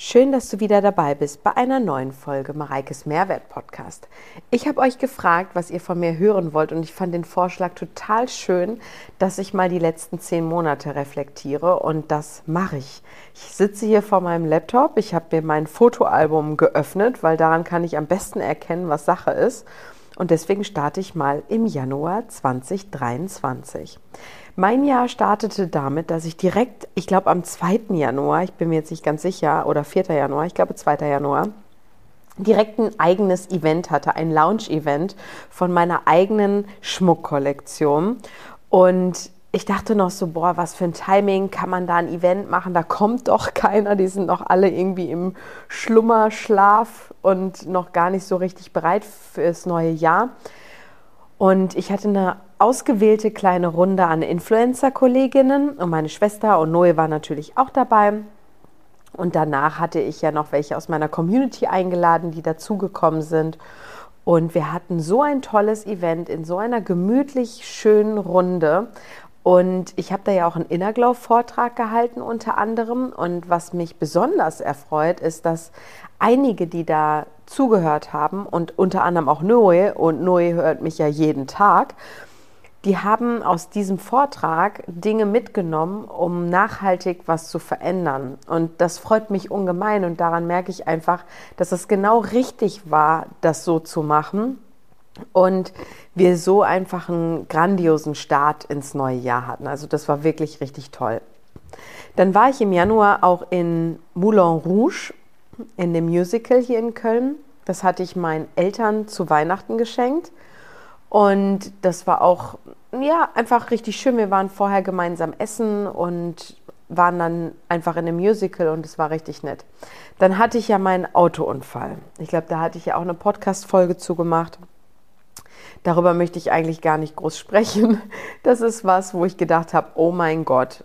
Schön, dass du wieder dabei bist bei einer neuen Folge Mareikes Mehrwert Podcast. Ich habe euch gefragt, was ihr von mir hören wollt und ich fand den Vorschlag total schön, dass ich mal die letzten zehn Monate reflektiere und das mache ich. Ich sitze hier vor meinem Laptop, ich habe mir mein Fotoalbum geöffnet, weil daran kann ich am besten erkennen, was Sache ist und deswegen starte ich mal im Januar 2023. Mein Jahr startete damit, dass ich direkt, ich glaube am 2. Januar, ich bin mir jetzt nicht ganz sicher, oder 4. Januar, ich glaube 2. Januar, direkt ein eigenes Event hatte, ein Lounge-Event von meiner eigenen Schmuckkollektion. Und ich dachte noch so, boah, was für ein Timing, kann man da ein Event machen? Da kommt doch keiner, die sind noch alle irgendwie im Schlummerschlaf und noch gar nicht so richtig bereit fürs neue Jahr. Und ich hatte eine ausgewählte kleine Runde an Influencer-Kolleginnen und meine Schwester und Noe war natürlich auch dabei. Und danach hatte ich ja noch welche aus meiner Community eingeladen, die dazugekommen sind. Und wir hatten so ein tolles Event in so einer gemütlich schönen Runde. Und ich habe da ja auch einen Inner Glow Vortrag gehalten unter anderem. Und was mich besonders erfreut, ist, dass einige, die da zugehört haben und unter anderem auch Noe, und Noe hört mich ja jeden Tag, die haben aus diesem Vortrag Dinge mitgenommen, um nachhaltig was zu verändern. Und das freut mich ungemein und daran merke ich einfach, dass es genau richtig war, das so zu machen. Und wir so einfach einen grandiosen Start ins neue Jahr hatten. Also das war wirklich richtig toll. Dann war ich im Januar auch in Moulin Rouge in dem Musical hier in Köln. Das hatte ich meinen Eltern zu Weihnachten geschenkt. Und das war auch, ja, einfach richtig schön. Wir waren vorher gemeinsam essen und waren dann einfach in einem Musical und es war richtig nett. Dann hatte ich ja meinen Autounfall. Ich glaube, da hatte ich ja auch eine Podcast-Folge zugemacht. Darüber möchte ich eigentlich gar nicht groß sprechen. Das ist was, wo ich gedacht habe, oh mein Gott.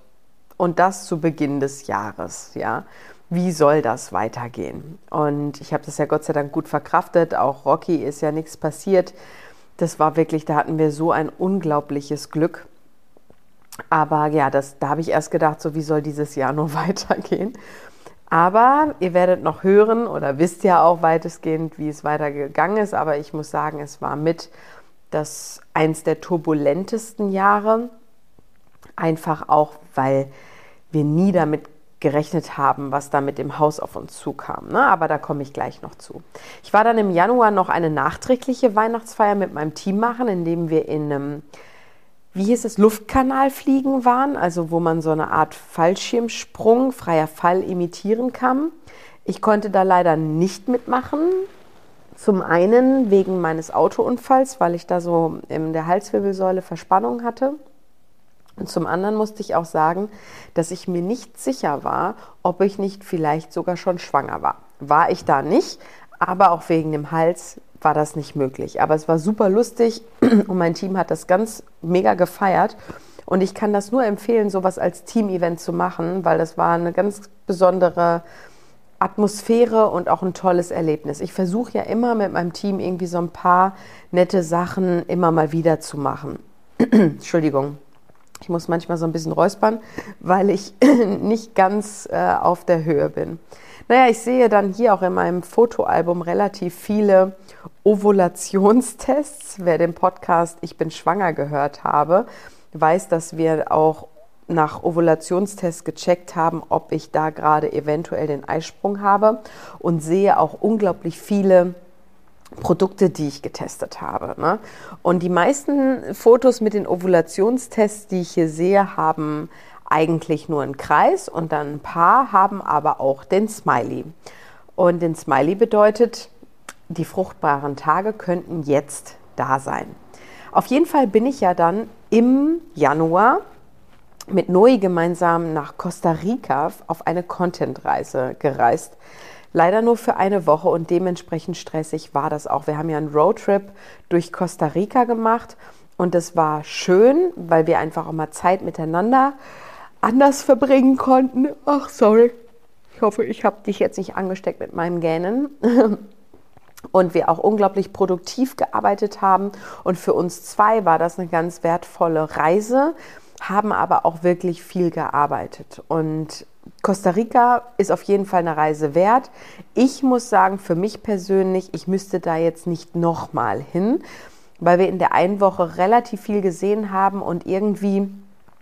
Und das zu Beginn des Jahres, ja wie soll das weitergehen? Und ich habe das ja Gott sei Dank gut verkraftet. Auch Rocky ist ja nichts passiert. Das war wirklich, da hatten wir so ein unglaubliches Glück. Aber ja, das, da habe ich erst gedacht, so wie soll dieses Jahr nur weitergehen. Aber ihr werdet noch hören oder wisst ja auch weitestgehend, wie es weitergegangen ist. Aber ich muss sagen, es war mit das eins der turbulentesten Jahre. Einfach auch, weil wir nie damit gerechnet haben, was da mit dem Haus auf uns zukam. Ne? Aber da komme ich gleich noch zu. Ich war dann im Januar noch eine nachträgliche Weihnachtsfeier mit meinem Team machen, indem wir in einem, wie hieß es, Luftkanalfliegen waren, also wo man so eine Art Fallschirmsprung, freier Fall imitieren kann. Ich konnte da leider nicht mitmachen. Zum einen wegen meines Autounfalls, weil ich da so in der Halswirbelsäule Verspannung hatte. Und zum anderen musste ich auch sagen, dass ich mir nicht sicher war, ob ich nicht vielleicht sogar schon schwanger war. War ich da nicht, aber auch wegen dem Hals war das nicht möglich. Aber es war super lustig und mein Team hat das ganz mega gefeiert. Und ich kann das nur empfehlen, sowas als Team-Event zu machen, weil das war eine ganz besondere Atmosphäre und auch ein tolles Erlebnis. Ich versuche ja immer mit meinem Team irgendwie so ein paar nette Sachen immer mal wieder zu machen. Entschuldigung. Ich muss manchmal so ein bisschen räuspern, weil ich nicht ganz äh, auf der Höhe bin. Naja, ich sehe dann hier auch in meinem Fotoalbum relativ viele Ovulationstests. Wer den Podcast Ich bin schwanger gehört habe, weiß, dass wir auch nach Ovulationstests gecheckt haben, ob ich da gerade eventuell den Eisprung habe und sehe auch unglaublich viele Produkte, die ich getestet habe. Ne? Und die meisten Fotos mit den Ovulationstests, die ich hier sehe, haben eigentlich nur einen Kreis und dann ein paar haben aber auch den Smiley. Und den Smiley bedeutet, die fruchtbaren Tage könnten jetzt da sein. Auf jeden Fall bin ich ja dann im Januar mit Noe gemeinsam nach Costa Rica auf eine Contentreise gereist. Leider nur für eine Woche und dementsprechend stressig war das auch. Wir haben ja einen Roadtrip durch Costa Rica gemacht und das war schön, weil wir einfach auch mal Zeit miteinander anders verbringen konnten. Ach, sorry. Ich hoffe, ich habe dich jetzt nicht angesteckt mit meinem Gähnen. Und wir auch unglaublich produktiv gearbeitet haben. Und für uns zwei war das eine ganz wertvolle Reise, haben aber auch wirklich viel gearbeitet. Und Costa Rica ist auf jeden Fall eine Reise wert. Ich muss sagen, für mich persönlich, ich müsste da jetzt nicht nochmal hin, weil wir in der einen Woche relativ viel gesehen haben und irgendwie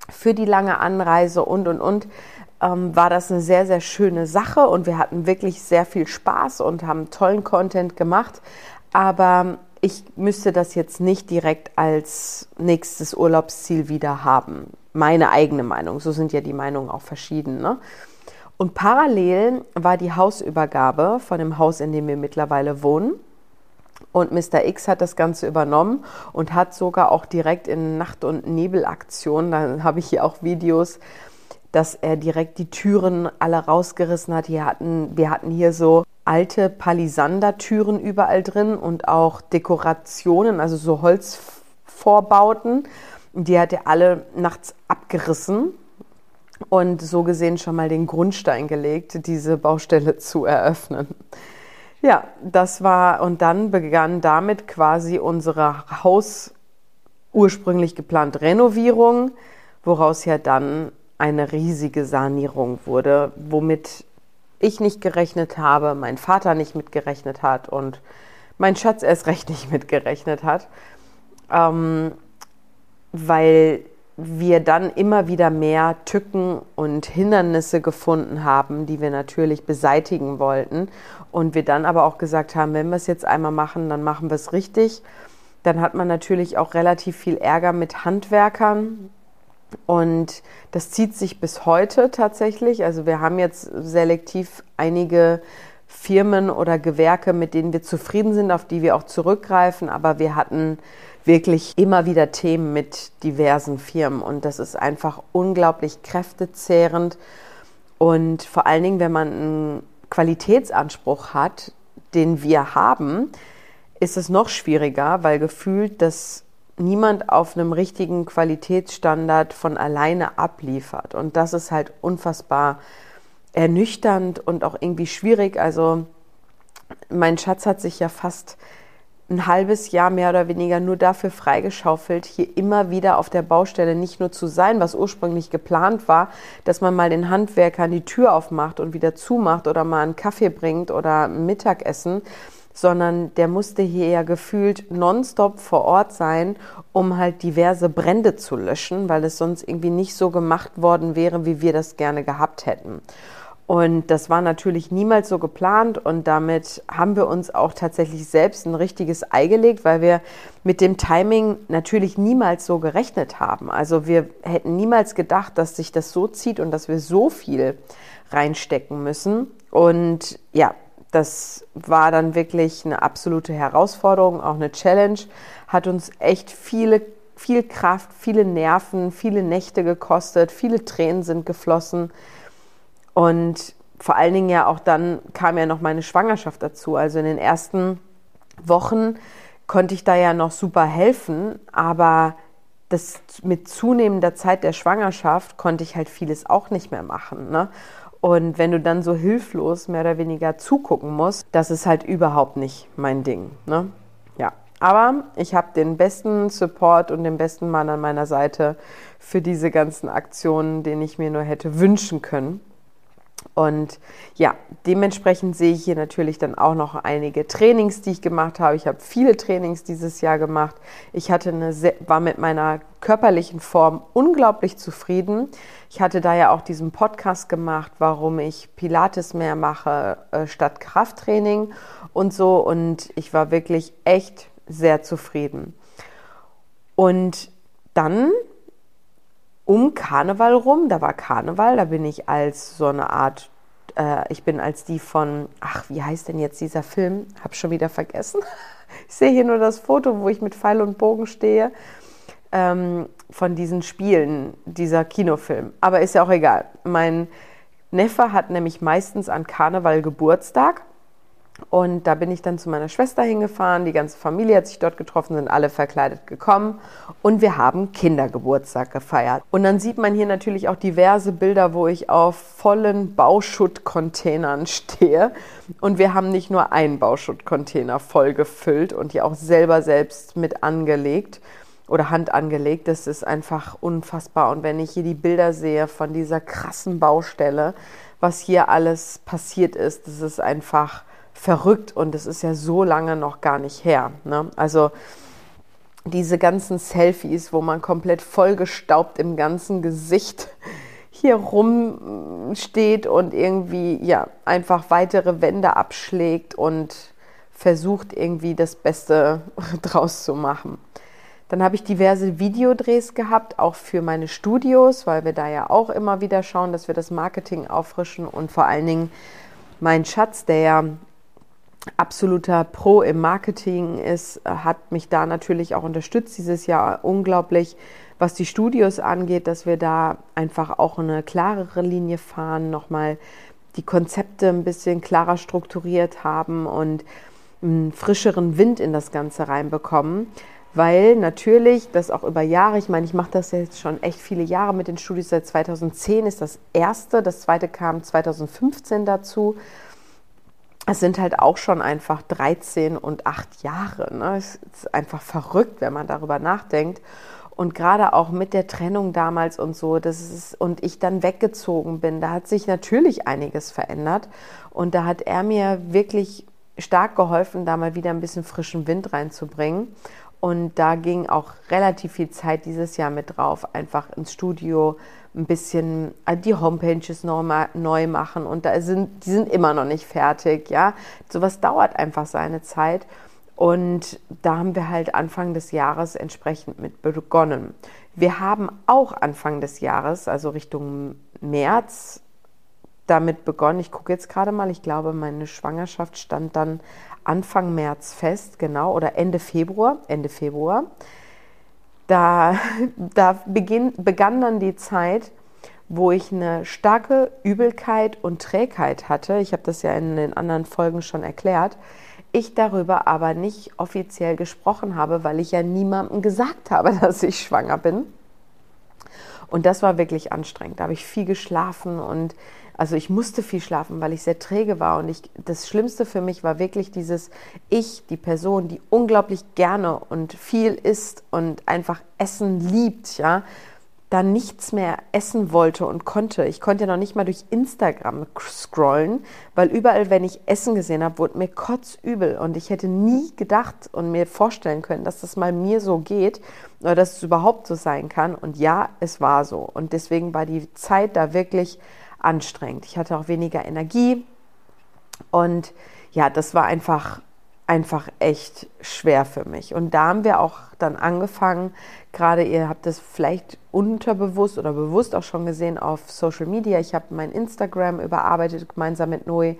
für die lange Anreise und, und, und ähm, war das eine sehr, sehr schöne Sache und wir hatten wirklich sehr viel Spaß und haben tollen Content gemacht. Aber ich müsste das jetzt nicht direkt als nächstes Urlaubsziel wieder haben. Meine eigene Meinung. So sind ja die Meinungen auch verschieden. Ne? Und parallel war die Hausübergabe von dem Haus, in dem wir mittlerweile wohnen. Und Mr. X hat das Ganze übernommen und hat sogar auch direkt in Nacht- und Nebelaktion, da habe ich hier auch Videos, dass er direkt die Türen alle rausgerissen hat. Hier hatten, wir hatten hier so alte Palisander-Türen überall drin und auch Dekorationen, also so Holzvorbauten. Die hat er alle nachts abgerissen und so gesehen schon mal den Grundstein gelegt, diese Baustelle zu eröffnen. Ja, das war und dann begann damit quasi unsere Haus ursprünglich geplant Renovierung, woraus ja dann eine riesige Sanierung wurde, womit ich nicht gerechnet habe, mein Vater nicht mitgerechnet hat und mein Schatz erst recht nicht mitgerechnet hat, ähm, weil wir dann immer wieder mehr Tücken und Hindernisse gefunden haben, die wir natürlich beseitigen wollten. Und wir dann aber auch gesagt haben, wenn wir es jetzt einmal machen, dann machen wir es richtig. Dann hat man natürlich auch relativ viel Ärger mit Handwerkern. Und das zieht sich bis heute tatsächlich. Also wir haben jetzt selektiv einige Firmen oder Gewerke, mit denen wir zufrieden sind, auf die wir auch zurückgreifen. Aber wir hatten wirklich immer wieder Themen mit diversen Firmen. Und das ist einfach unglaublich kräftezehrend. Und vor allen Dingen, wenn man einen Qualitätsanspruch hat, den wir haben, ist es noch schwieriger, weil gefühlt, dass niemand auf einem richtigen Qualitätsstandard von alleine abliefert. Und das ist halt unfassbar ernüchternd und auch irgendwie schwierig. Also mein Schatz hat sich ja fast ein halbes Jahr mehr oder weniger nur dafür freigeschaufelt, hier immer wieder auf der Baustelle nicht nur zu sein, was ursprünglich geplant war, dass man mal den Handwerkern die Tür aufmacht und wieder zumacht oder mal einen Kaffee bringt oder Mittagessen, sondern der musste hier ja gefühlt nonstop vor Ort sein, um halt diverse Brände zu löschen, weil es sonst irgendwie nicht so gemacht worden wäre, wie wir das gerne gehabt hätten. Und das war natürlich niemals so geplant und damit haben wir uns auch tatsächlich selbst ein richtiges Ei gelegt, weil wir mit dem Timing natürlich niemals so gerechnet haben. Also wir hätten niemals gedacht, dass sich das so zieht und dass wir so viel reinstecken müssen. Und ja, das war dann wirklich eine absolute Herausforderung, auch eine Challenge, hat uns echt viele viel Kraft, viele Nerven, viele Nächte gekostet, viele Tränen sind geflossen. Und vor allen Dingen ja auch dann kam ja noch meine Schwangerschaft dazu. Also in den ersten Wochen konnte ich da ja noch super helfen, aber das mit zunehmender Zeit der Schwangerschaft konnte ich halt vieles auch nicht mehr machen. Ne? Und wenn du dann so hilflos mehr oder weniger zugucken musst, das ist halt überhaupt nicht mein Ding. Ne? Ja, aber ich habe den besten Support und den besten Mann an meiner Seite für diese ganzen Aktionen, den ich mir nur hätte wünschen können. Und ja, dementsprechend sehe ich hier natürlich dann auch noch einige Trainings, die ich gemacht habe. Ich habe viele Trainings dieses Jahr gemacht. Ich hatte eine sehr, war mit meiner körperlichen Form unglaublich zufrieden. Ich hatte da ja auch diesen Podcast gemacht, warum ich Pilates mehr mache äh, statt Krafttraining und so. Und ich war wirklich echt sehr zufrieden. Und dann um Karneval rum, da war Karneval, da bin ich als so eine Art, äh, ich bin als die von, ach, wie heißt denn jetzt dieser Film? Hab schon wieder vergessen. Ich sehe hier nur das Foto, wo ich mit Pfeil und Bogen stehe, ähm, von diesen Spielen, dieser Kinofilm. Aber ist ja auch egal. Mein Neffe hat nämlich meistens an Karneval Geburtstag und da bin ich dann zu meiner Schwester hingefahren. Die ganze Familie hat sich dort getroffen, sind alle verkleidet gekommen. Und wir haben Kindergeburtstag gefeiert. Und dann sieht man hier natürlich auch diverse Bilder, wo ich auf vollen Bauschuttcontainern stehe. Und wir haben nicht nur einen Bauschuttcontainer voll gefüllt und die auch selber selbst mit angelegt. oder Hand angelegt. Das ist einfach unfassbar. Und wenn ich hier die Bilder sehe von dieser krassen Baustelle, was hier alles passiert ist, das ist einfach verrückt und es ist ja so lange noch gar nicht her. Ne? Also diese ganzen Selfies, wo man komplett vollgestaubt im ganzen Gesicht hier rumsteht und irgendwie ja einfach weitere Wände abschlägt und versucht irgendwie das Beste draus zu machen. Dann habe ich diverse Videodrehs gehabt, auch für meine Studios, weil wir da ja auch immer wieder schauen, dass wir das Marketing auffrischen und vor allen Dingen mein Schatz, der ja absoluter Pro im Marketing ist, hat mich da natürlich auch unterstützt dieses Jahr unglaublich, was die Studios angeht, dass wir da einfach auch eine klarere Linie fahren, nochmal die Konzepte ein bisschen klarer strukturiert haben und einen frischeren Wind in das Ganze reinbekommen. Weil natürlich das auch über Jahre, ich meine, ich mache das jetzt schon echt viele Jahre mit den Studios, seit 2010 ist das erste, das zweite kam 2015 dazu es sind halt auch schon einfach 13 und 8 Jahre. Ne? Es ist einfach verrückt, wenn man darüber nachdenkt. Und gerade auch mit der Trennung damals und so, das ist, und ich dann weggezogen bin, da hat sich natürlich einiges verändert. Und da hat er mir wirklich stark geholfen, da mal wieder ein bisschen frischen Wind reinzubringen. Und da ging auch relativ viel Zeit dieses Jahr mit drauf, einfach ins Studio ein bisschen äh, die Homepages neu machen und da sind, die sind immer noch nicht fertig, ja. Sowas dauert einfach seine Zeit und da haben wir halt Anfang des Jahres entsprechend mit begonnen. Wir haben auch Anfang des Jahres, also Richtung März, damit begonnen. Ich gucke jetzt gerade mal, ich glaube, meine Schwangerschaft stand dann Anfang März fest, genau, oder Ende Februar, Ende Februar da, da beginn, begann dann die Zeit, wo ich eine starke Übelkeit und Trägheit hatte. Ich habe das ja in den anderen Folgen schon erklärt. Ich darüber aber nicht offiziell gesprochen habe, weil ich ja niemandem gesagt habe, dass ich schwanger bin. Und das war wirklich anstrengend. Da habe ich viel geschlafen und also ich musste viel schlafen, weil ich sehr träge war. Und ich, das Schlimmste für mich war wirklich dieses Ich, die Person, die unglaublich gerne und viel isst und einfach Essen liebt, ja, da nichts mehr essen wollte und konnte. Ich konnte ja noch nicht mal durch Instagram scrollen, weil überall, wenn ich Essen gesehen habe, wurde mir kotzübel. Und ich hätte nie gedacht und mir vorstellen können, dass das mal mir so geht oder dass es überhaupt so sein kann. Und ja, es war so. Und deswegen war die Zeit da wirklich anstrengend. Ich hatte auch weniger Energie und ja, das war einfach einfach echt schwer für mich. Und da haben wir auch dann angefangen, gerade ihr habt es vielleicht unterbewusst oder bewusst auch schon gesehen auf Social Media. Ich habe mein Instagram überarbeitet gemeinsam mit Noe,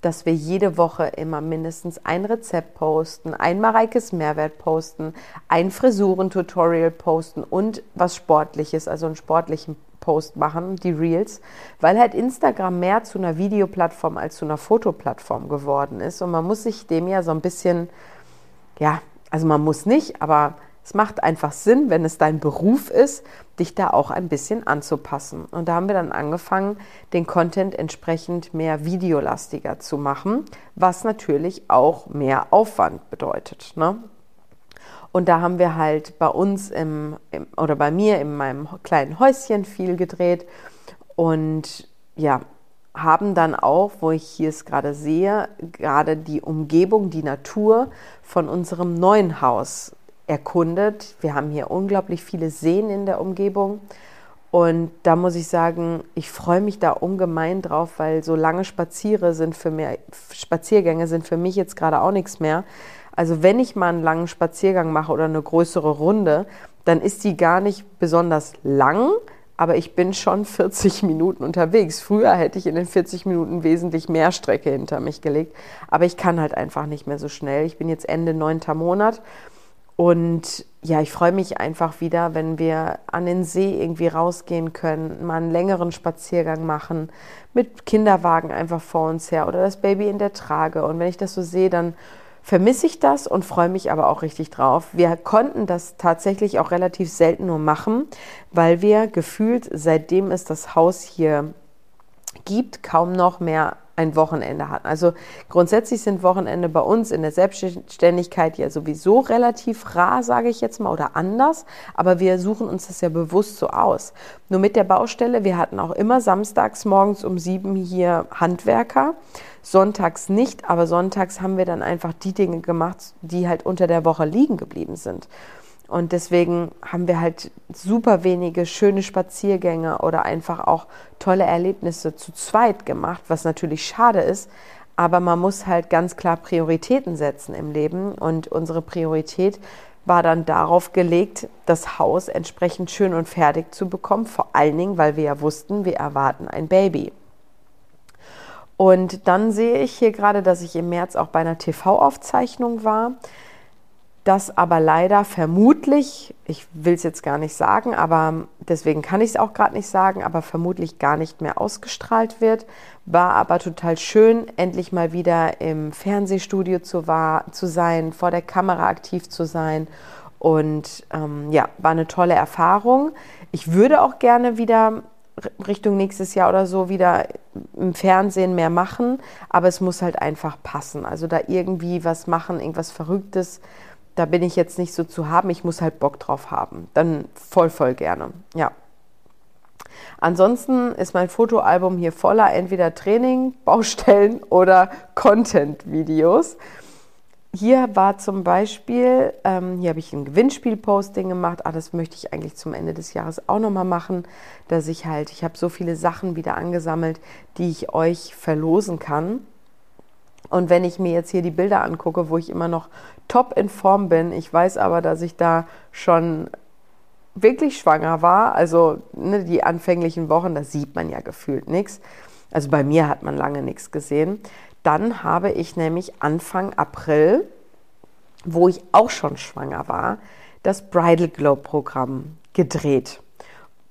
dass wir jede Woche immer mindestens ein Rezept posten, ein Mareikes Mehrwert posten, ein Frisurentutorial posten und was Sportliches, also einen sportlichen Post machen, die Reels, weil halt Instagram mehr zu einer Videoplattform als zu einer Fotoplattform geworden ist. Und man muss sich dem ja so ein bisschen, ja, also man muss nicht, aber es macht einfach Sinn, wenn es dein Beruf ist, dich da auch ein bisschen anzupassen. Und da haben wir dann angefangen, den Content entsprechend mehr videolastiger zu machen, was natürlich auch mehr Aufwand bedeutet. Ne? Und da haben wir halt bei uns im, im, oder bei mir in meinem kleinen Häuschen viel gedreht und ja, haben dann auch, wo ich hier es gerade sehe, gerade die Umgebung, die Natur von unserem neuen Haus erkundet. Wir haben hier unglaublich viele Seen in der Umgebung. Und da muss ich sagen, ich freue mich da ungemein drauf, weil so lange Spaziere sind für mich, Spaziergänge sind für mich jetzt gerade auch nichts mehr. Also wenn ich mal einen langen Spaziergang mache oder eine größere Runde, dann ist die gar nicht besonders lang, aber ich bin schon 40 Minuten unterwegs. Früher hätte ich in den 40 Minuten wesentlich mehr Strecke hinter mich gelegt, aber ich kann halt einfach nicht mehr so schnell. Ich bin jetzt Ende neunter Monat und ja, ich freue mich einfach wieder, wenn wir an den See irgendwie rausgehen können, mal einen längeren Spaziergang machen, mit Kinderwagen einfach vor uns her oder das Baby in der Trage. Und wenn ich das so sehe, dann vermisse ich das und freue mich aber auch richtig drauf. Wir konnten das tatsächlich auch relativ selten nur machen, weil wir gefühlt, seitdem es das Haus hier gibt, kaum noch mehr ein Wochenende hatten. Also grundsätzlich sind Wochenende bei uns in der Selbstständigkeit ja sowieso relativ rar, sage ich jetzt mal, oder anders. Aber wir suchen uns das ja bewusst so aus. Nur mit der Baustelle, wir hatten auch immer samstags morgens um sieben hier Handwerker. Sonntags nicht, aber sonntags haben wir dann einfach die Dinge gemacht, die halt unter der Woche liegen geblieben sind. Und deswegen haben wir halt super wenige schöne Spaziergänge oder einfach auch tolle Erlebnisse zu zweit gemacht, was natürlich schade ist. Aber man muss halt ganz klar Prioritäten setzen im Leben. Und unsere Priorität war dann darauf gelegt, das Haus entsprechend schön und fertig zu bekommen. Vor allen Dingen, weil wir ja wussten, wir erwarten ein Baby. Und dann sehe ich hier gerade, dass ich im März auch bei einer TV-Aufzeichnung war das aber leider vermutlich, ich will es jetzt gar nicht sagen, aber deswegen kann ich es auch gerade nicht sagen, aber vermutlich gar nicht mehr ausgestrahlt wird. War aber total schön, endlich mal wieder im Fernsehstudio zu, war, zu sein, vor der Kamera aktiv zu sein. Und ähm, ja, war eine tolle Erfahrung. Ich würde auch gerne wieder Richtung nächstes Jahr oder so wieder im Fernsehen mehr machen, aber es muss halt einfach passen. Also da irgendwie was machen, irgendwas Verrücktes, da bin ich jetzt nicht so zu haben, ich muss halt Bock drauf haben. Dann voll, voll gerne. Ja. Ansonsten ist mein Fotoalbum hier voller entweder Training, Baustellen oder Content-Videos. Hier war zum Beispiel, ähm, hier habe ich ein Gewinnspiel-Posting gemacht. Ah, das möchte ich eigentlich zum Ende des Jahres auch nochmal machen, dass ich halt, ich habe so viele Sachen wieder angesammelt, die ich euch verlosen kann. Und wenn ich mir jetzt hier die Bilder angucke, wo ich immer noch top in Form bin, ich weiß aber, dass ich da schon wirklich schwanger war, also ne, die anfänglichen Wochen, da sieht man ja gefühlt nichts. Also bei mir hat man lange nichts gesehen. Dann habe ich nämlich Anfang April, wo ich auch schon schwanger war, das Bridal Glow Programm gedreht.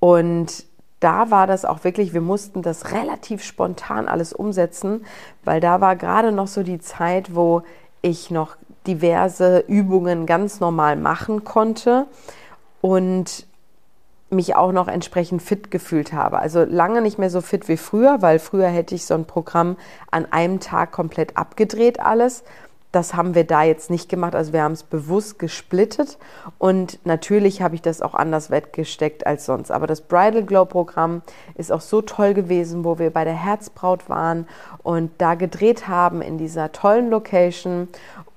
Und da war das auch wirklich, wir mussten das relativ spontan alles umsetzen, weil da war gerade noch so die Zeit, wo ich noch diverse Übungen ganz normal machen konnte und mich auch noch entsprechend fit gefühlt habe. Also lange nicht mehr so fit wie früher, weil früher hätte ich so ein Programm an einem Tag komplett abgedreht alles. Das haben wir da jetzt nicht gemacht. Also wir haben es bewusst gesplittet und natürlich habe ich das auch anders weggesteckt als sonst. Aber das Bridal Glow Programm ist auch so toll gewesen, wo wir bei der Herzbraut waren und da gedreht haben in dieser tollen Location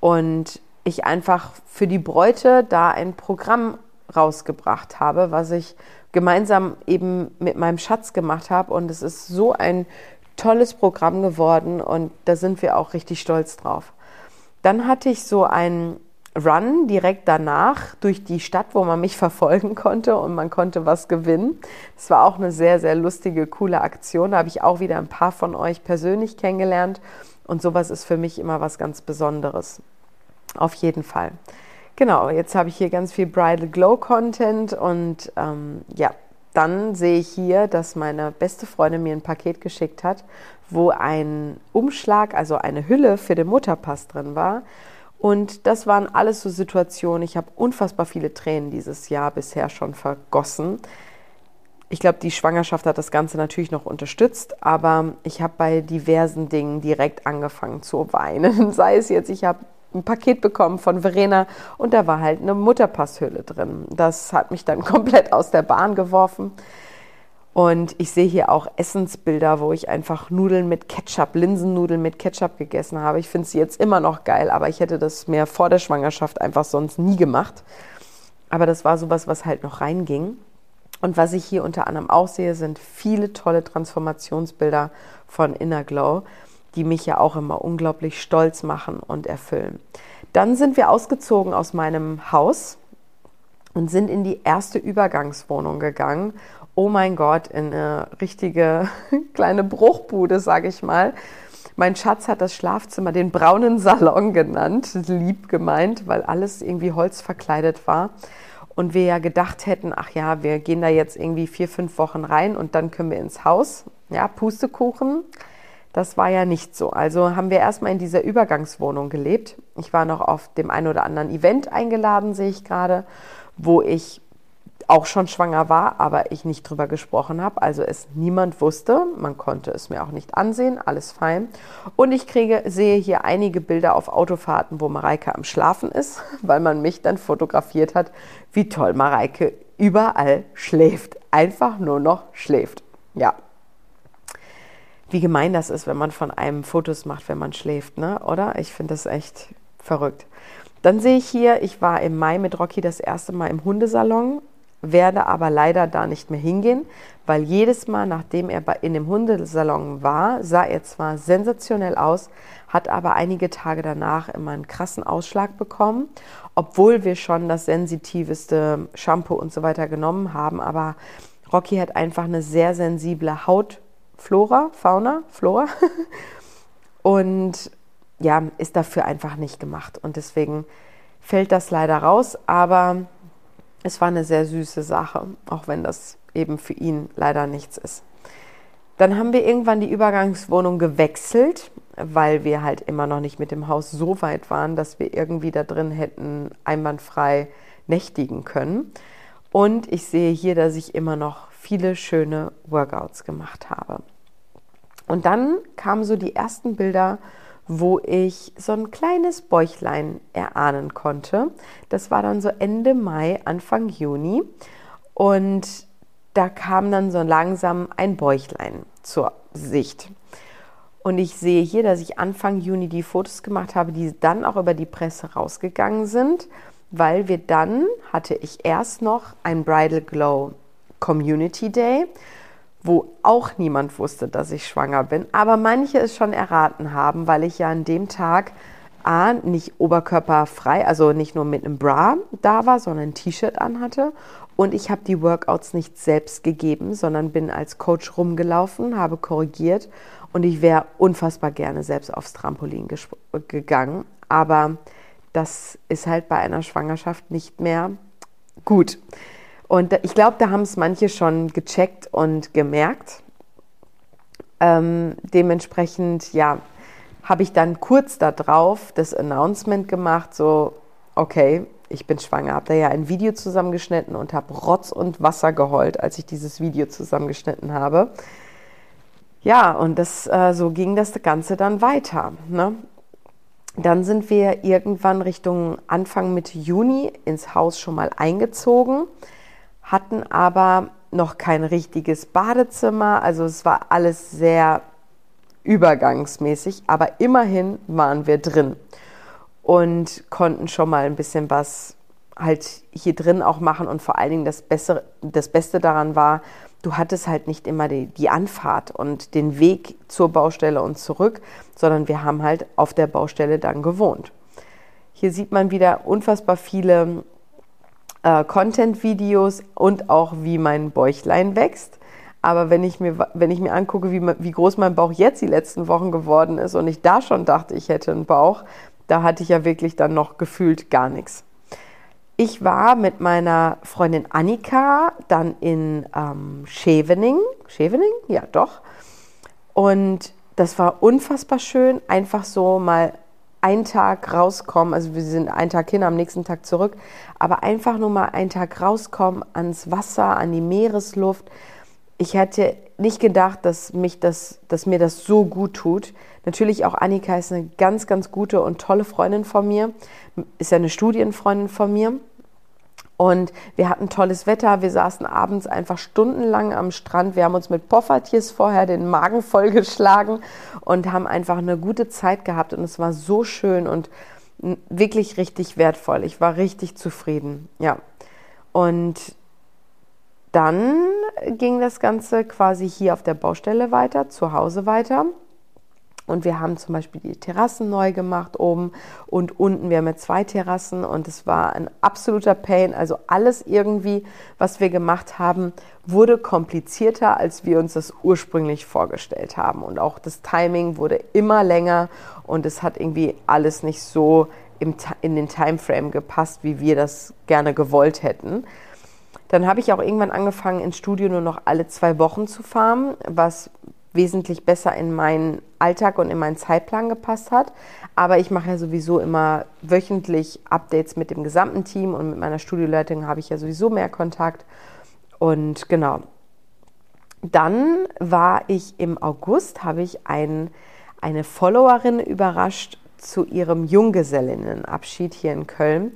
und ich einfach für die Bräute da ein Programm rausgebracht habe, was ich gemeinsam eben mit meinem Schatz gemacht habe und es ist so ein tolles Programm geworden und da sind wir auch richtig stolz drauf. Dann hatte ich so einen Run direkt danach durch die Stadt, wo man mich verfolgen konnte und man konnte was gewinnen. Es war auch eine sehr, sehr lustige, coole Aktion. Da habe ich auch wieder ein paar von euch persönlich kennengelernt und sowas ist für mich immer was ganz Besonderes. Auf jeden Fall. Genau, jetzt habe ich hier ganz viel Bridal Glow Content und ähm, ja, dann sehe ich hier, dass meine beste Freundin mir ein Paket geschickt hat, wo ein Umschlag, also eine Hülle für den Mutterpass drin war. Und das waren alles so Situationen. Ich habe unfassbar viele Tränen dieses Jahr bisher schon vergossen. Ich glaube, die Schwangerschaft hat das Ganze natürlich noch unterstützt, aber ich habe bei diversen Dingen direkt angefangen zu weinen. Sei es jetzt, ich habe ein Paket bekommen von Verena und da war halt eine Mutterpasshülle drin. Das hat mich dann komplett aus der Bahn geworfen. Und ich sehe hier auch Essensbilder, wo ich einfach Nudeln mit Ketchup, Linsennudeln mit Ketchup gegessen habe. Ich finde sie jetzt immer noch geil, aber ich hätte das mehr vor der Schwangerschaft einfach sonst nie gemacht. Aber das war sowas, was halt noch reinging. Und was ich hier unter anderem auch sehe, sind viele tolle Transformationsbilder von Inner Glow die mich ja auch immer unglaublich stolz machen und erfüllen. Dann sind wir ausgezogen aus meinem Haus und sind in die erste Übergangswohnung gegangen. Oh mein Gott, in eine richtige kleine Bruchbude, sage ich mal. Mein Schatz hat das Schlafzimmer den braunen Salon genannt, lieb gemeint, weil alles irgendwie holzverkleidet war. Und wir ja gedacht hätten, ach ja, wir gehen da jetzt irgendwie vier, fünf Wochen rein und dann können wir ins Haus. Ja, Pustekuchen. Das war ja nicht so. Also haben wir erstmal in dieser Übergangswohnung gelebt. Ich war noch auf dem einen oder anderen Event eingeladen, sehe ich gerade, wo ich auch schon schwanger war, aber ich nicht drüber gesprochen habe, also es niemand wusste. Man konnte es mir auch nicht ansehen, alles fein. Und ich kriege, sehe hier einige Bilder auf Autofahrten, wo Mareike am Schlafen ist, weil man mich dann fotografiert hat, wie toll Mareike überall schläft. Einfach nur noch schläft. Ja. Wie gemein das ist, wenn man von einem Fotos macht, wenn man schläft, ne? Oder? Ich finde das echt verrückt. Dann sehe ich hier, ich war im Mai mit Rocky das erste Mal im Hundesalon werde aber leider da nicht mehr hingehen, weil jedes Mal, nachdem er in dem Hundesalon war, sah er zwar sensationell aus, hat aber einige Tage danach immer einen krassen Ausschlag bekommen, obwohl wir schon das sensitiveste Shampoo und so weiter genommen haben. Aber Rocky hat einfach eine sehr sensible Hautflora, Fauna, Flora und ja, ist dafür einfach nicht gemacht. Und deswegen fällt das leider raus, aber es war eine sehr süße Sache, auch wenn das eben für ihn leider nichts ist. Dann haben wir irgendwann die Übergangswohnung gewechselt, weil wir halt immer noch nicht mit dem Haus so weit waren, dass wir irgendwie da drin hätten einwandfrei nächtigen können. Und ich sehe hier, dass ich immer noch viele schöne Workouts gemacht habe. Und dann kamen so die ersten Bilder wo ich so ein kleines Bäuchlein erahnen konnte. Das war dann so Ende Mai, Anfang Juni. Und da kam dann so langsam ein Bäuchlein zur Sicht. Und ich sehe hier, dass ich Anfang Juni die Fotos gemacht habe, die dann auch über die Presse rausgegangen sind, weil wir dann hatte ich erst noch ein Bridal Glow Community Day wo auch niemand wusste, dass ich schwanger bin, aber manche es schon erraten haben, weil ich ja an dem Tag A, nicht oberkörperfrei, also nicht nur mit einem Bra da war, sondern ein T-Shirt anhatte. Und ich habe die Workouts nicht selbst gegeben, sondern bin als Coach rumgelaufen, habe korrigiert und ich wäre unfassbar gerne selbst aufs Trampolin gegangen. Aber das ist halt bei einer Schwangerschaft nicht mehr gut. Und ich glaube, da haben es manche schon gecheckt und gemerkt. Ähm, dementsprechend, ja, habe ich dann kurz darauf das Announcement gemacht, so, okay, ich bin schwanger. Habe da ja ein Video zusammengeschnitten und habe Rotz und Wasser geheult, als ich dieses Video zusammengeschnitten habe. Ja, und das, äh, so ging das Ganze dann weiter. Ne? Dann sind wir irgendwann Richtung Anfang Mitte Juni ins Haus schon mal eingezogen hatten aber noch kein richtiges Badezimmer. Also es war alles sehr übergangsmäßig, aber immerhin waren wir drin und konnten schon mal ein bisschen was halt hier drin auch machen und vor allen Dingen das, Bessere, das Beste daran war, du hattest halt nicht immer die, die Anfahrt und den Weg zur Baustelle und zurück, sondern wir haben halt auf der Baustelle dann gewohnt. Hier sieht man wieder unfassbar viele äh, Content-Videos und auch wie mein Bäuchlein wächst. Aber wenn ich mir, wenn ich mir angucke, wie, wie groß mein Bauch jetzt die letzten Wochen geworden ist und ich da schon dachte, ich hätte einen Bauch, da hatte ich ja wirklich dann noch gefühlt gar nichts. Ich war mit meiner Freundin Annika dann in ähm, Schevening. Schevening? Ja, doch. Und das war unfassbar schön, einfach so mal einen Tag rauskommen, also wir sind einen Tag hin, am nächsten Tag zurück, aber einfach nur mal einen Tag rauskommen ans Wasser, an die Meeresluft. Ich hätte nicht gedacht, dass, mich das, dass mir das so gut tut. Natürlich auch Annika ist eine ganz, ganz gute und tolle Freundin von mir, ist ja eine Studienfreundin von mir. Und wir hatten tolles Wetter. Wir saßen abends einfach stundenlang am Strand. Wir haben uns mit Poffertjes vorher den Magen vollgeschlagen und haben einfach eine gute Zeit gehabt. Und es war so schön und wirklich richtig wertvoll. Ich war richtig zufrieden. Ja. Und dann ging das Ganze quasi hier auf der Baustelle weiter, zu Hause weiter. Und wir haben zum Beispiel die Terrassen neu gemacht oben und unten. Wir haben ja zwei Terrassen und es war ein absoluter Pain. Also alles irgendwie, was wir gemacht haben, wurde komplizierter, als wir uns das ursprünglich vorgestellt haben. Und auch das Timing wurde immer länger und es hat irgendwie alles nicht so im, in den Timeframe gepasst, wie wir das gerne gewollt hätten. Dann habe ich auch irgendwann angefangen, ins Studio nur noch alle zwei Wochen zu fahren, was wesentlich besser in meinen Alltag und in meinen Zeitplan gepasst hat. Aber ich mache ja sowieso immer wöchentlich Updates mit dem gesamten Team und mit meiner Studioleitung habe ich ja sowieso mehr Kontakt. Und genau. Dann war ich im August, habe ich ein, eine Followerin überrascht zu ihrem Junggesellinnenabschied hier in Köln.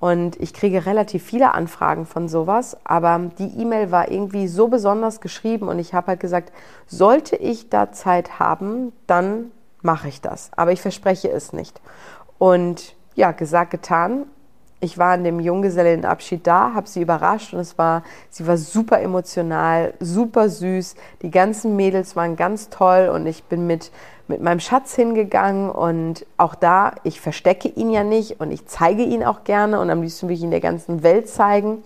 Und ich kriege relativ viele Anfragen von sowas, aber die E-Mail war irgendwie so besonders geschrieben und ich habe halt gesagt, sollte ich da Zeit haben, dann mache ich das. Aber ich verspreche es nicht. Und ja, gesagt, getan. Ich war an dem Junggesellenabschied da, habe sie überrascht und es war, sie war super emotional, super süß. Die ganzen Mädels waren ganz toll und ich bin mit mit meinem Schatz hingegangen und auch da, ich verstecke ihn ja nicht und ich zeige ihn auch gerne und am liebsten will ich ihn der ganzen Welt zeigen.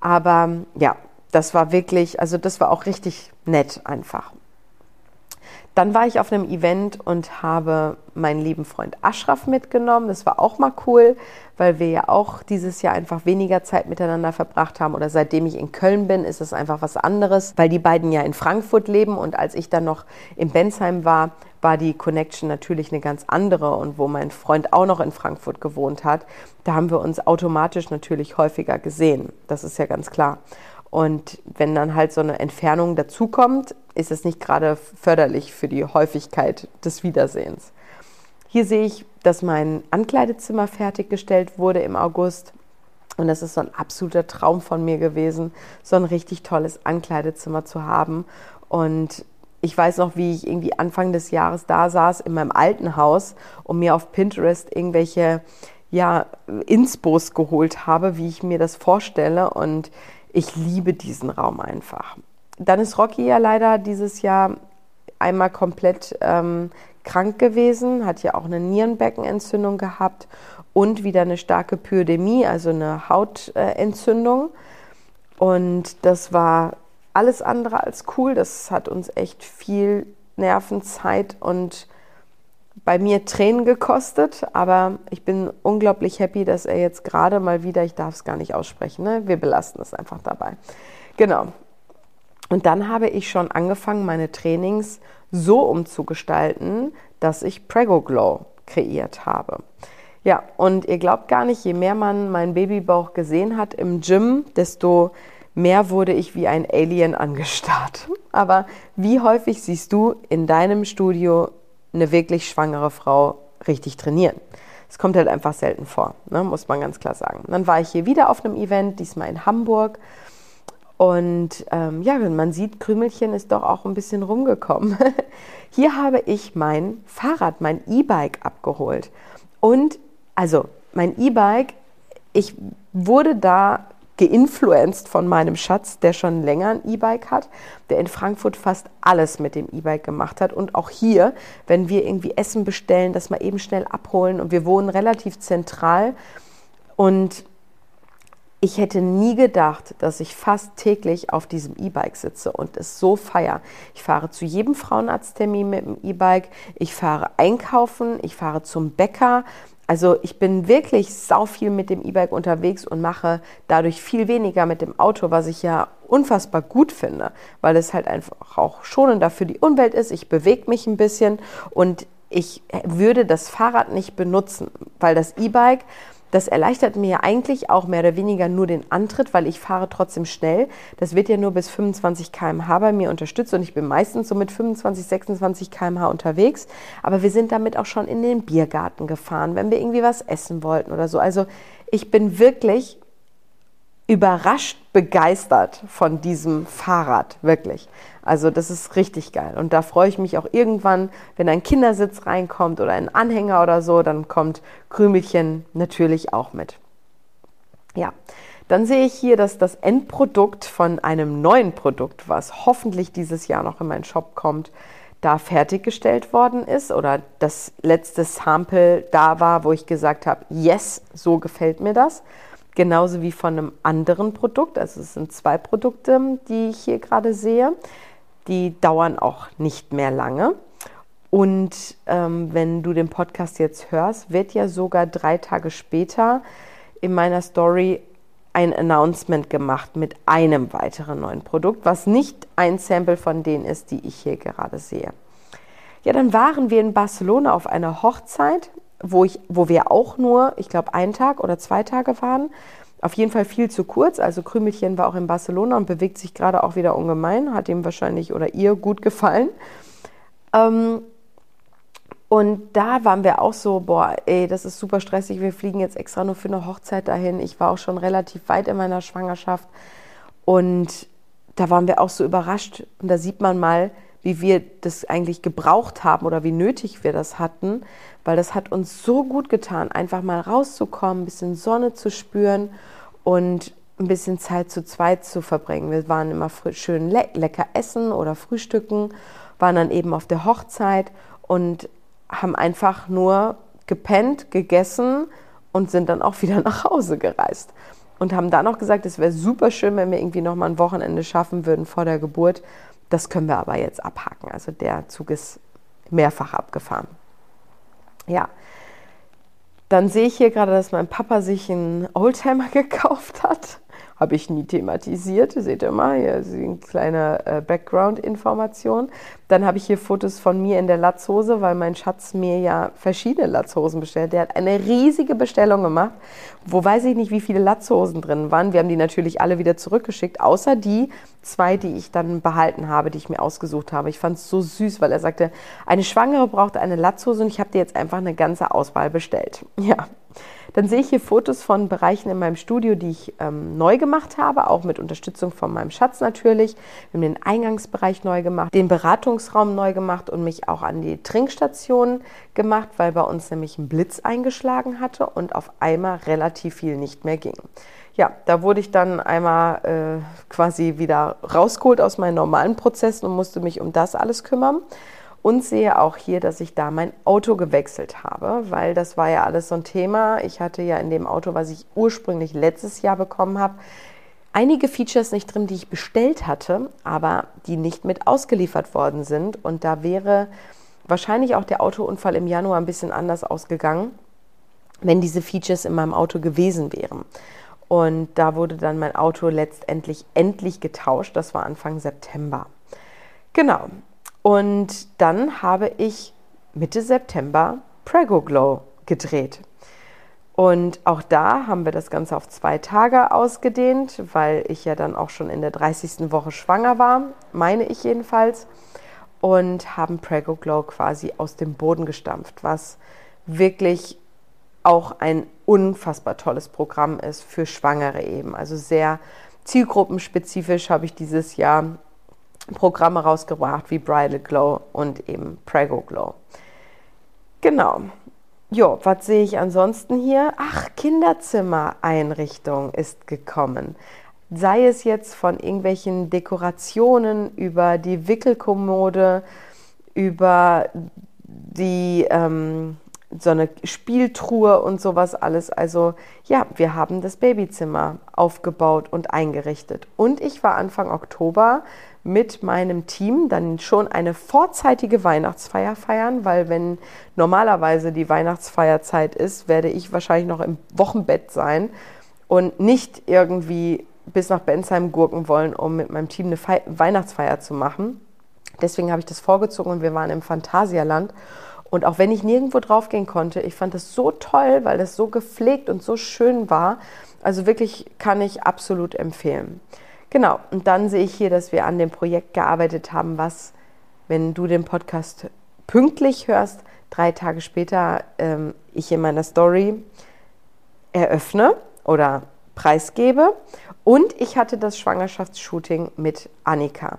Aber ja, das war wirklich, also das war auch richtig nett einfach. Dann war ich auf einem Event und habe meinen lieben Freund Ashraf mitgenommen. Das war auch mal cool, weil wir ja auch dieses Jahr einfach weniger Zeit miteinander verbracht haben. Oder seitdem ich in Köln bin, ist es einfach was anderes, weil die beiden ja in Frankfurt leben. Und als ich dann noch in Bensheim war, war die Connection natürlich eine ganz andere. Und wo mein Freund auch noch in Frankfurt gewohnt hat, da haben wir uns automatisch natürlich häufiger gesehen. Das ist ja ganz klar. Und wenn dann halt so eine Entfernung dazukommt, ist es nicht gerade förderlich für die Häufigkeit des Wiedersehens. Hier sehe ich, dass mein Ankleidezimmer fertiggestellt wurde im August. Und das ist so ein absoluter Traum von mir gewesen, so ein richtig tolles Ankleidezimmer zu haben. Und ich weiß noch, wie ich irgendwie Anfang des Jahres da saß in meinem alten Haus und mir auf Pinterest irgendwelche ja, Inspos geholt habe, wie ich mir das vorstelle. Und ich liebe diesen Raum einfach. Dann ist Rocky ja leider dieses Jahr einmal komplett ähm, krank gewesen, hat ja auch eine Nierenbeckenentzündung gehabt und wieder eine starke Pyödemie, also eine Hautentzündung. Und das war alles andere als cool. Das hat uns echt viel Nervenzeit und bei mir Tränen gekostet, aber ich bin unglaublich happy, dass er jetzt gerade mal wieder, ich darf es gar nicht aussprechen, ne? wir belasten es einfach dabei. Genau. Und dann habe ich schon angefangen, meine Trainings so umzugestalten, dass ich Prego Glow kreiert habe. Ja, und ihr glaubt gar nicht, je mehr man meinen Babybauch gesehen hat im Gym, desto mehr wurde ich wie ein Alien angestarrt. Aber wie häufig siehst du in deinem Studio eine wirklich schwangere Frau richtig trainieren. Es kommt halt einfach selten vor, ne, muss man ganz klar sagen. Dann war ich hier wieder auf einem Event, diesmal in Hamburg. Und ähm, ja, man sieht, Krümelchen ist doch auch ein bisschen rumgekommen. hier habe ich mein Fahrrad, mein E-Bike abgeholt. Und also mein E-Bike, ich wurde da geinfluenced von meinem Schatz, der schon länger ein E-Bike hat, der in Frankfurt fast alles mit dem E-Bike gemacht hat. Und auch hier, wenn wir irgendwie Essen bestellen, das mal eben schnell abholen. Und wir wohnen relativ zentral. Und ich hätte nie gedacht, dass ich fast täglich auf diesem E-Bike sitze und es so feier. Ich fahre zu jedem Frauenarzttermin mit dem E-Bike, ich fahre einkaufen, ich fahre zum Bäcker, also ich bin wirklich sau viel mit dem E-Bike unterwegs und mache dadurch viel weniger mit dem Auto, was ich ja unfassbar gut finde, weil es halt einfach auch schonender für die Umwelt ist. Ich bewege mich ein bisschen und ich würde das Fahrrad nicht benutzen, weil das E-Bike das erleichtert mir eigentlich auch mehr oder weniger nur den Antritt, weil ich fahre trotzdem schnell. Das wird ja nur bis 25 km/h bei mir unterstützt und ich bin meistens so mit 25, 26 km/h unterwegs. Aber wir sind damit auch schon in den Biergarten gefahren, wenn wir irgendwie was essen wollten oder so. Also ich bin wirklich überrascht begeistert von diesem Fahrrad, wirklich. Also das ist richtig geil. Und da freue ich mich auch irgendwann, wenn ein Kindersitz reinkommt oder ein Anhänger oder so, dann kommt Krümelchen natürlich auch mit. Ja, dann sehe ich hier, dass das Endprodukt von einem neuen Produkt, was hoffentlich dieses Jahr noch in meinen Shop kommt, da fertiggestellt worden ist oder das letzte Sample da war, wo ich gesagt habe, yes, so gefällt mir das genauso wie von einem anderen Produkt. Also es sind zwei Produkte, die ich hier gerade sehe. Die dauern auch nicht mehr lange. Und ähm, wenn du den Podcast jetzt hörst, wird ja sogar drei Tage später in meiner Story ein Announcement gemacht mit einem weiteren neuen Produkt, was nicht ein Sample von denen ist, die ich hier gerade sehe. Ja, dann waren wir in Barcelona auf einer Hochzeit, wo, ich, wo wir auch nur, ich glaube, einen Tag oder zwei Tage waren. Auf jeden Fall viel zu kurz. Also Krümelchen war auch in Barcelona und bewegt sich gerade auch wieder ungemein. Hat ihm wahrscheinlich oder ihr gut gefallen. Ähm, und da waren wir auch so, boah, ey, das ist super stressig. Wir fliegen jetzt extra nur für eine Hochzeit dahin. Ich war auch schon relativ weit in meiner Schwangerschaft. Und da waren wir auch so überrascht. Und da sieht man mal, wie wir das eigentlich gebraucht haben oder wie nötig wir das hatten, weil das hat uns so gut getan, einfach mal rauszukommen, ein bisschen Sonne zu spüren und ein bisschen Zeit zu zweit zu verbringen. Wir waren immer schön le lecker essen oder frühstücken, waren dann eben auf der Hochzeit und haben einfach nur gepennt, gegessen und sind dann auch wieder nach Hause gereist. Und haben dann auch gesagt, es wäre super schön, wenn wir irgendwie noch mal ein Wochenende schaffen würden vor der Geburt. Das können wir aber jetzt abhaken. Also der Zug ist mehrfach abgefahren. Ja, dann sehe ich hier gerade, dass mein Papa sich einen Oldtimer gekauft hat habe ich nie thematisiert. Seht ihr mal, hier ist eine kleine äh, Background-Information. Dann habe ich hier Fotos von mir in der Latzhose, weil mein Schatz mir ja verschiedene Latzhosen bestellt. Der hat eine riesige Bestellung gemacht, wo weiß ich nicht, wie viele Latzhosen drin waren. Wir haben die natürlich alle wieder zurückgeschickt, außer die zwei, die ich dann behalten habe, die ich mir ausgesucht habe. Ich fand es so süß, weil er sagte, eine Schwangere braucht eine Latzhose und ich habe dir jetzt einfach eine ganze Auswahl bestellt. Ja, dann sehe ich hier Fotos von Bereichen in meinem Studio, die ich ähm, neu gemacht habe, auch mit Unterstützung von meinem Schatz natürlich. Wir haben den Eingangsbereich neu gemacht, den Beratungsraum neu gemacht und mich auch an die Trinkstation gemacht, weil bei uns nämlich ein Blitz eingeschlagen hatte und auf einmal relativ viel nicht mehr ging. Ja, da wurde ich dann einmal äh, quasi wieder rausgeholt aus meinen normalen Prozessen und musste mich um das alles kümmern und sehe auch hier, dass ich da mein Auto gewechselt habe, weil das war ja alles so ein Thema. Ich hatte ja in dem Auto, was ich ursprünglich letztes Jahr bekommen habe, einige Features nicht drin, die ich bestellt hatte, aber die nicht mit ausgeliefert worden sind. Und da wäre wahrscheinlich auch der Autounfall im Januar ein bisschen anders ausgegangen, wenn diese Features in meinem Auto gewesen wären. Und da wurde dann mein Auto letztendlich endlich getauscht. Das war Anfang September. Genau. Und dann habe ich Mitte September Prego Glow gedreht. Und auch da haben wir das Ganze auf zwei Tage ausgedehnt, weil ich ja dann auch schon in der 30. Woche schwanger war, meine ich jedenfalls. Und haben Prego Glow quasi aus dem Boden gestampft, was wirklich auch ein unfassbar tolles Programm ist für Schwangere eben. Also sehr zielgruppenspezifisch habe ich dieses Jahr Programme rausgebracht wie Bridal Glow und eben Prego Glow. Genau. Jo, was sehe ich ansonsten hier? Ach, Kinderzimmereinrichtung ist gekommen. Sei es jetzt von irgendwelchen Dekorationen über die Wickelkommode, über die ähm, so eine Spieltruhe und sowas alles. Also ja, wir haben das Babyzimmer aufgebaut und eingerichtet. Und ich war Anfang Oktober mit meinem Team dann schon eine vorzeitige Weihnachtsfeier feiern, weil wenn normalerweise die Weihnachtsfeierzeit ist, werde ich wahrscheinlich noch im Wochenbett sein und nicht irgendwie bis nach Bensheim gurken wollen, um mit meinem Team eine Fe Weihnachtsfeier zu machen. Deswegen habe ich das vorgezogen und wir waren im Phantasialand. Und auch wenn ich nirgendwo draufgehen konnte, ich fand das so toll, weil das so gepflegt und so schön war. Also wirklich kann ich absolut empfehlen. Genau, und dann sehe ich hier, dass wir an dem Projekt gearbeitet haben, was, wenn du den Podcast pünktlich hörst, drei Tage später ähm, ich in meiner Story eröffne oder preisgebe. Und ich hatte das Schwangerschaftsshooting mit Annika.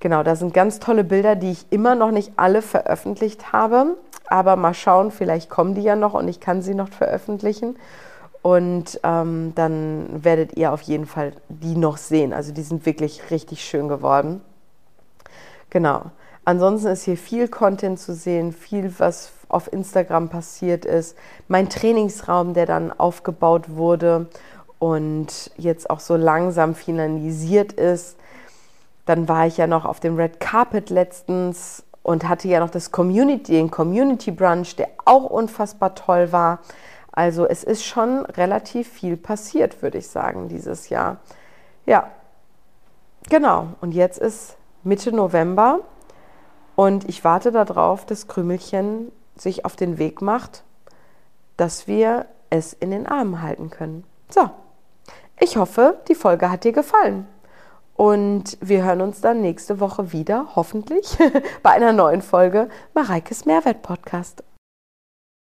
Genau, da sind ganz tolle Bilder, die ich immer noch nicht alle veröffentlicht habe. Aber mal schauen, vielleicht kommen die ja noch und ich kann sie noch veröffentlichen. Und ähm, dann werdet ihr auf jeden Fall die noch sehen. Also die sind wirklich richtig schön geworden. Genau. Ansonsten ist hier viel Content zu sehen, viel, was auf Instagram passiert ist. Mein Trainingsraum, der dann aufgebaut wurde und jetzt auch so langsam finalisiert ist. Dann war ich ja noch auf dem Red Carpet letztens und hatte ja noch das Community, den Community Brunch, der auch unfassbar toll war. Also es ist schon relativ viel passiert, würde ich sagen, dieses Jahr. Ja, genau. Und jetzt ist Mitte November und ich warte darauf, dass Krümelchen sich auf den Weg macht, dass wir es in den Armen halten können. So, ich hoffe, die Folge hat dir gefallen. Und wir hören uns dann nächste Woche wieder, hoffentlich, bei einer neuen Folge Mareikes Mehrwert Podcast.